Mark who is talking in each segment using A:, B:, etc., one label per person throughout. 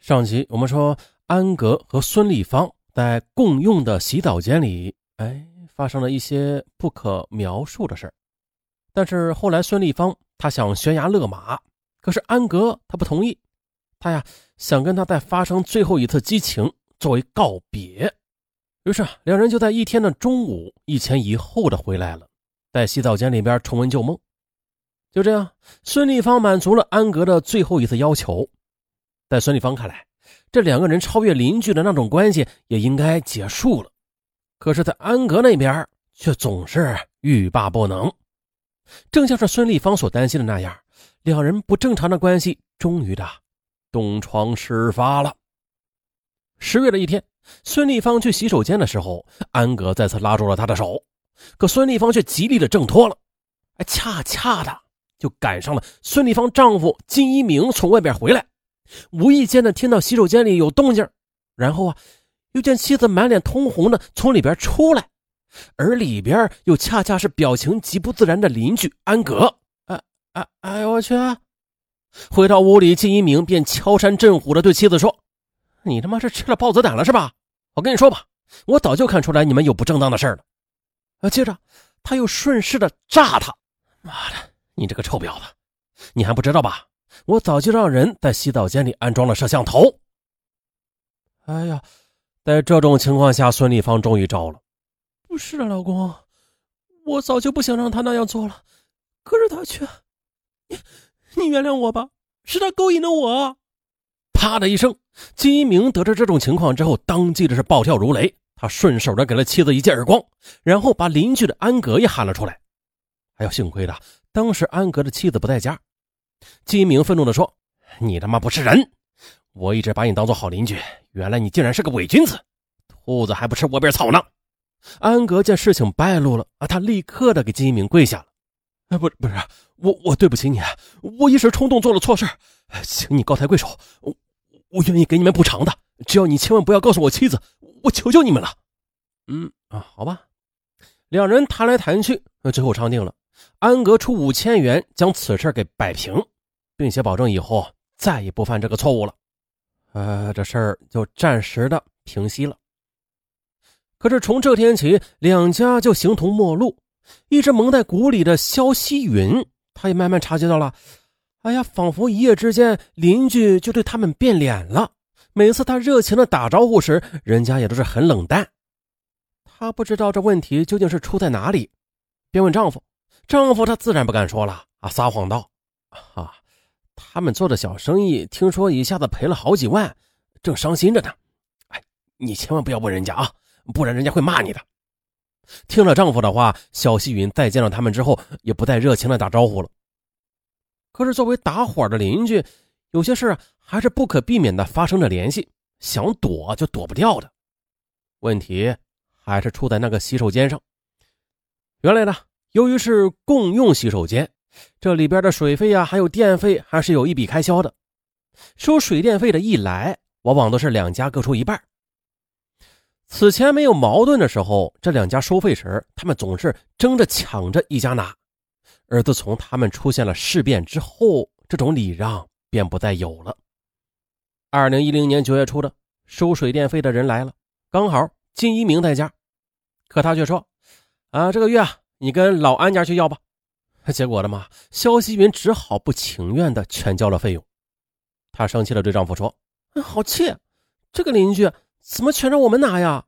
A: 上集我们说，安格和孙立方在共用的洗澡间里，哎，发生了一些不可描述的事儿。但是后来，孙立方他想悬崖勒马，可是安格他不同意，他呀想跟他再发生最后一次激情作为告别。于是两人就在一天的中午一前一后的回来了，在洗澡间里边重温旧梦。就这样，孙立方满足了安格的最后一次要求。在孙立芳看来，这两个人超越邻居的那种关系也应该结束了。可是，在安格那边却总是欲罢不能。正像是孙立芳所担心的那样，两人不正常的关系终于的东窗事发了。十月的一天，孙立芳去洗手间的时候，安格再次拉住了他的手，可孙立芳却极力的挣脱了。哎，恰恰的就赶上了孙立芳丈夫金一鸣从外边回来。无意间的听到洗手间里有动静，然后啊，又见妻子满脸通红的从里边出来，而里边又恰恰是表情极不自然的邻居安格。哎哎哎呦我去！回到屋里，金一鸣便敲山震虎的对妻子说：“你他妈是吃了豹子胆了是吧？我跟你说吧，我早就看出来你们有不正当的事了。”啊，接着他又顺势的炸他：“妈的，你这个臭婊子，你还不知道吧？”我早就让人在洗澡间里安装了摄像头。哎呀，在这种情况下，孙立芳终于招了。不是啊，老公，我早就不想让他那样做了，可是他却……你你原谅我吧，是他勾引的我。啪的一声，金一鸣得知这种情况之后，当即的是暴跳如雷，他顺手的给了妻子一记耳光，然后把邻居的安格也喊了出来。哎呦，幸亏的当时安格的妻子不在家。金明愤怒地说：“你他妈不是人！我一直把你当做好邻居，原来你竟然是个伪君子！兔子还不吃窝边草呢！”安格见事情败露了啊，他立刻的给金明跪下了：“哎，不，不是我，我对不起你，我一时冲动做了错事，请你高抬贵手，我我愿意给你们补偿的，只要你千万不要告诉我妻子，我求求你们了。”嗯啊，好吧，两人谈来谈去，最后商定了。安格出五千元将此事给摆平，并且保证以后再也不犯这个错误了。呃，这事儿就暂时的平息了。可是从这天起，两家就形同陌路。一直蒙在鼓里的肖希云，他也慢慢察觉到了。哎呀，仿佛一夜之间邻居就对他们变脸了。每次他热情的打招呼时，人家也都是很冷淡。他不知道这问题究竟是出在哪里，便问丈夫。丈夫他自然不敢说了啊，撒谎道：“啊，他们做的小生意，听说一下子赔了好几万，正伤心着呢。哎，你千万不要问人家啊，不然人家会骂你的。”听了丈夫的话，肖希云再见到他们之后，也不再热情的打招呼了。可是作为打伙的邻居，有些事还是不可避免的发生着联系，想躲就躲不掉的。问题还是出在那个洗手间上。原来呢。由于是共用洗手间，这里边的水费呀，还有电费，还是有一笔开销的。收水电费的一来，往往都是两家各出一半。此前没有矛盾的时候，这两家收费时，他们总是争着抢着一家拿。而自从他们出现了事变之后，这种礼让便不再有了。二零一零年九月初的收水电费的人来了，刚好金一鸣在家，可他却说：“啊，这个月啊。”你跟老安家去要吧，结果了嘛？肖希云只好不情愿的全交了费用。她生气的对丈夫说：“好气，这个邻居怎么全让我们拿呀？”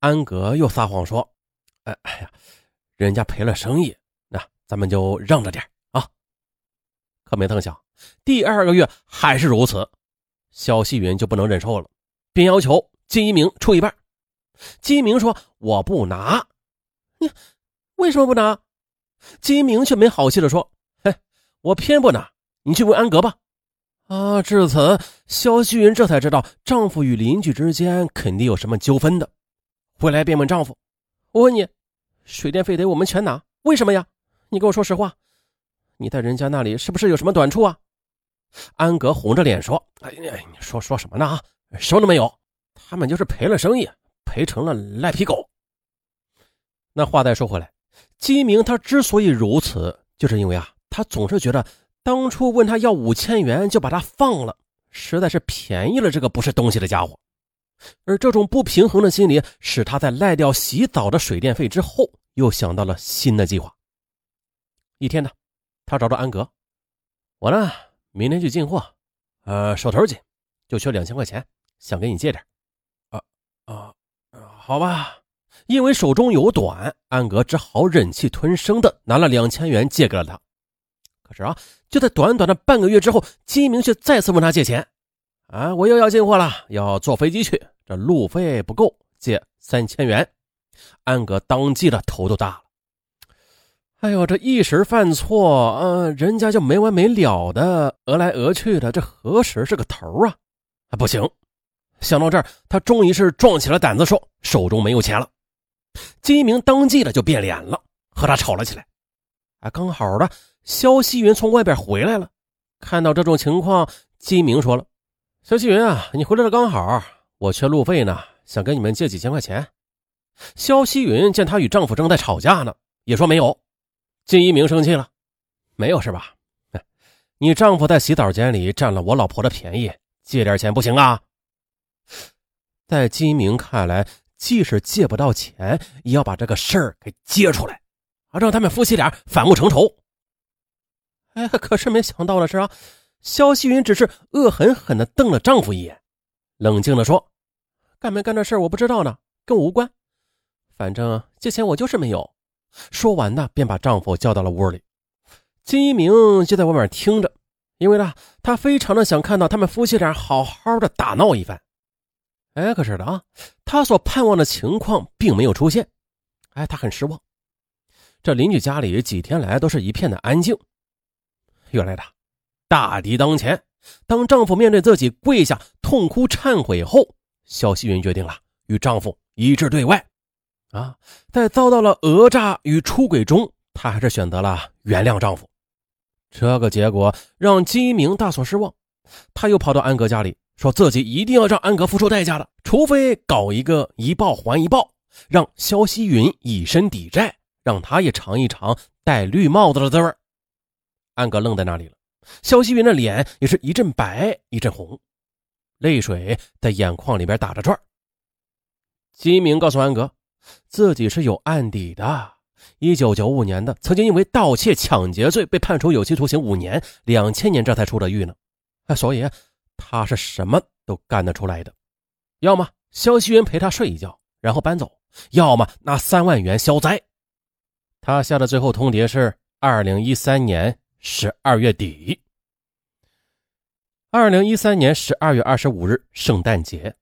A: 安格又撒谎说：“哎哎呀，人家赔了生意，那咱们就让着点啊。”可没曾想，第二个月还是如此，肖希云就不能忍受了，便要求金一鸣出一半。金一鸣说：“我不拿，你。”为什么不拿？金明却没好气的说：“嘿，我偏不拿，你去问安格吧。”啊，至此，肖希云这才知道丈夫与邻居之间肯定有什么纠纷的。回来便问丈夫：“我问你，水电费得我们全拿，为什么呀？你跟我说实话，你在人家那里是不是有什么短处啊？”安格红着脸说：“哎呀，你说说什么呢？啊，什么都没有，他们就是赔了生意，赔成了赖皮狗。”那话再说回来。金明他之所以如此，就是因为啊，他总是觉得当初问他要五千元就把他放了，实在是便宜了这个不是东西的家伙。而这种不平衡的心理，使他在赖掉洗澡的水电费之后，又想到了新的计划。一天呢，他找到安格，我呢明天去进货，呃，手头紧，就缺两千块钱，想给你借点。啊啊，好吧，因为手中有短，安格只好忍气吞声的拿了两千元借给了他。可是啊，就在短短的半个月之后，金一鸣却再次问他借钱。啊，我又要进货了，要坐飞机去。这路费不够，借三千元。安格当即的头都大了。哎呦，这一时犯错，嗯，人家就没完没了的讹来讹去的，这何时是个头啊？啊，不行！想到这儿，他终于是壮起了胆子，说手中没有钱了。金一鸣当即的就变脸了，和他吵了起来。啊，刚好的，肖希云从外边回来了，看到这种情况，金一鸣说了：“肖希云啊，你回来的刚好。”我缺路费呢，想跟你们借几千块钱。肖希云见她与丈夫正在吵架呢，也说没有。金一鸣生气了，没有是吧？你丈夫在洗澡间里占了我老婆的便宜，借点钱不行啊？在金一鸣看来，即使借不到钱，也要把这个事儿给揭出来，啊，让他们夫妻俩反目成仇。哎，可是没想到的是啊，肖希云只是恶狠狠地瞪了丈夫一眼，冷静地说。干没干这事我不知道呢，跟我无关。反正借钱我就是没有。说完呢，便把丈夫叫到了屋里。金一鸣就在外面听着，因为呢，他非常的想看到他们夫妻俩好好的打闹一番。哎，可是的啊，他所盼望的情况并没有出现。哎，他很失望。这邻居家里几天来都是一片的安静。原来的，大敌当前。当丈夫面对自己跪下痛哭忏悔后。肖希云决定了与丈夫一致对外，啊，在遭到了讹诈与出轨中，她还是选择了原谅丈夫。这个结果让金一鸣大所失望，他又跑到安格家里，说自己一定要让安格付出代价的，除非搞一个一报还一报，让肖希云以身抵债，让他也尝一尝戴绿帽子的滋味。安格愣在那里了，肖希云的脸也是一阵白一阵红。泪水在眼眶里边打着转金明告诉安格，自己是有案底的。一九九五年的，曾经因为盗窃、抢劫罪被判处有期徒刑五年，两千年这才出的狱呢。哎，所以他是什么都干得出来的。要么肖希云陪他睡一觉，然后搬走；要么拿三万元消灾。他下的最后通牒是二零一三年十二月底。二零一三年十二月二十五日，圣诞节，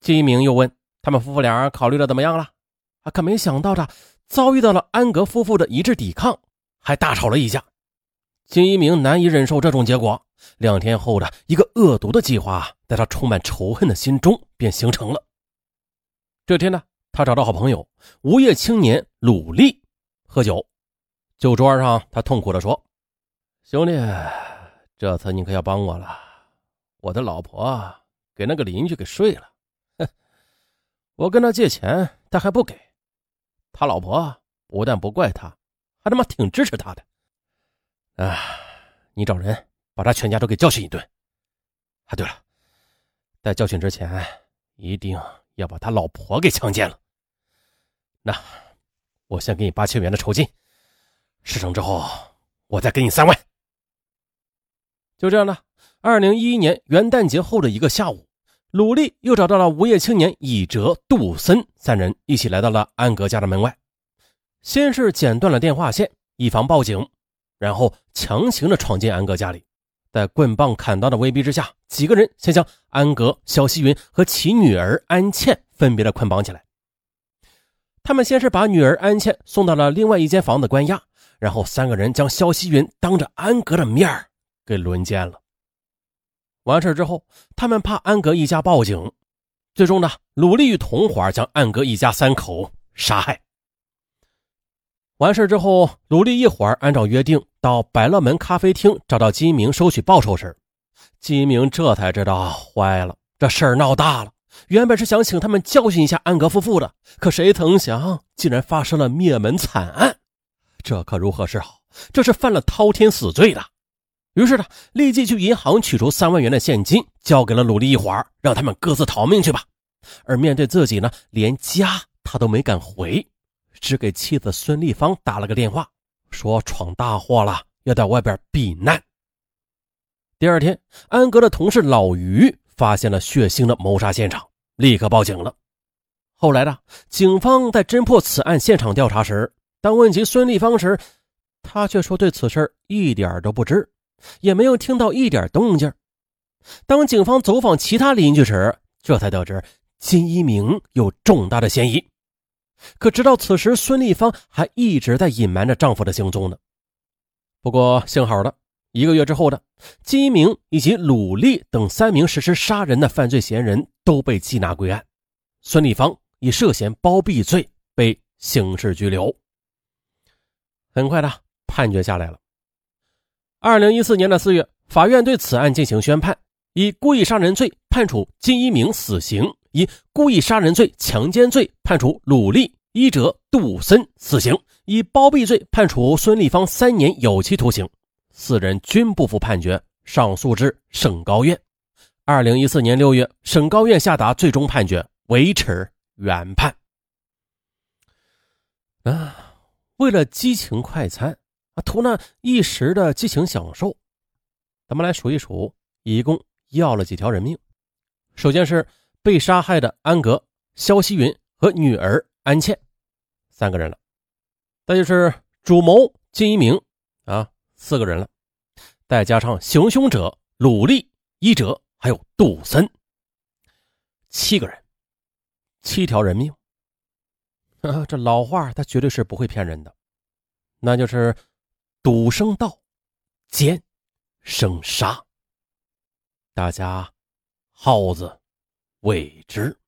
A: 金一鸣又问他们夫妇俩考虑的怎么样了？啊，可没想到的，遭遇到了安格夫妇的一致抵抗，还大吵了一架。金一鸣难以忍受这种结果，两天后的一个恶毒的计划，在他充满仇恨的心中便形成了。这天呢，他找到好朋友无业青年鲁力喝酒，酒桌上他痛苦地说：“兄弟，这次你可要帮我了。”我的老婆给那个邻居给睡了，哼！我跟他借钱，他还不给。他老婆不但不怪他，还他妈挺支持他的。啊！你找人把他全家都给教训一顿。啊，对了，在教训之前，一定要把他老婆给强奸了。那我先给你八千元的酬金，事成之后我再给你三万。就这样的。二零一一年元旦节后的一个下午，鲁丽又找到了无业青年以哲、杜森三人，一起来到了安格家的门外。先是剪断了电话线，以防报警，然后强行的闯进安格家里，在棍棒、砍刀的威逼之下，几个人先将安格、肖希云和其女儿安倩分别的捆绑起来。他们先是把女儿安倩送到了另外一间房子关押，然后三个人将肖希云当着安格的面给轮奸了。完事之后，他们怕安格一家报警，最终呢，鲁力与同伙将安格一家三口杀害。完事之后，鲁力一伙按照约定到百乐门咖啡厅找到金明收取报酬时，金明这才知道坏了，这事儿闹大了。原本是想请他们教训一下安格夫妇的，可谁曾想，竟然发生了灭门惨案，这可如何是好？这是犯了滔天死罪的。于是呢，立即去银行取出三万元的现金，交给了鲁丽一伙儿，让他们各自逃命去吧。而面对自己呢，连家他都没敢回，只给妻子孙丽芳打了个电话，说闯大祸了，要在外边避难。第二天，安格的同事老于发现了血腥的谋杀现场，立刻报警了。后来呢，警方在侦破此案现场调查时，当问及孙丽芳时，他却说对此事一点都不知，也没有听到一点动静。当警方走访其他邻居时，这才得知金一鸣有重大的嫌疑。可直到此时，孙丽芳还一直在隐瞒着丈夫的行踪呢。不过幸好的，一个月之后的金一鸣以及鲁丽等三名实施杀人的犯罪嫌疑人都被缉拿归案，孙丽芳以涉嫌包庇罪被刑事拘留。很快的。判决下来了。二零一四年的四月，法院对此案进行宣判，以故意杀人罪判处金一鸣死刑，以故意杀人罪、强奸罪判处鲁丽、伊哲、杜森死刑，以包庇罪判处孙立芳三年有期徒刑。四人均不服判决，上诉至省高院。二零一四年六月，省高院下达最终判决，维持原判。啊，为了激情快餐。啊，图那一时的激情享受，咱们来数一数，一共要了几条人命。首先是被杀害的安格、肖希云和女儿安倩，三个人了。再就是主谋金一鸣，啊，四个人了。再加上行凶者鲁立、一哲还有杜森，七个人，七条人命。这老话他绝对是不会骗人的，那就是。赌生道，奸生杀。大家，耗子，未知。